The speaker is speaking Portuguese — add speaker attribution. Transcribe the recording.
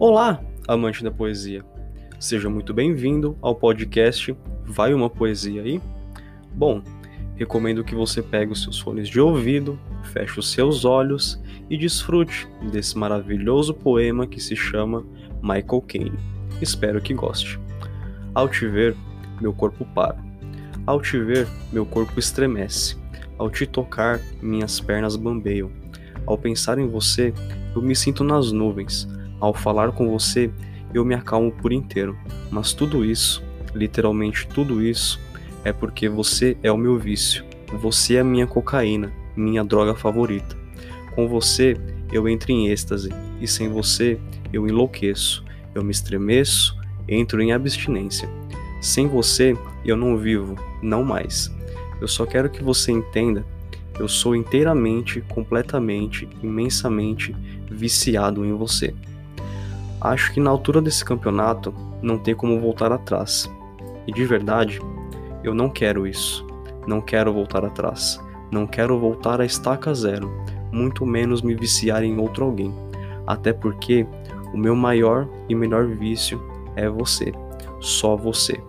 Speaker 1: Olá, amante da poesia. Seja muito bem-vindo ao podcast Vai uma Poesia aí? Bom, recomendo que você pegue os seus fones de ouvido, feche os seus olhos e desfrute desse maravilhoso poema que se chama Michael Caine. Espero que goste. Ao te ver, meu corpo para. Ao te ver, meu corpo estremece. Ao te tocar, minhas pernas bambeiam. Ao pensar em você, eu me sinto nas nuvens. Ao falar com você, eu me acalmo por inteiro. Mas tudo isso, literalmente tudo isso, é porque você é o meu vício. Você é a minha cocaína, minha droga favorita. Com você, eu entro em êxtase, e sem você, eu enlouqueço. Eu me estremeço, entro em abstinência. Sem você, eu não vivo, não mais. Eu só quero que você entenda eu sou inteiramente, completamente, imensamente viciado em você. Acho que na altura desse campeonato não tem como voltar atrás. E de verdade, eu não quero isso. Não quero voltar atrás. Não quero voltar a estaca zero, muito menos me viciar em outro alguém. Até porque o meu maior e melhor vício é você. Só você.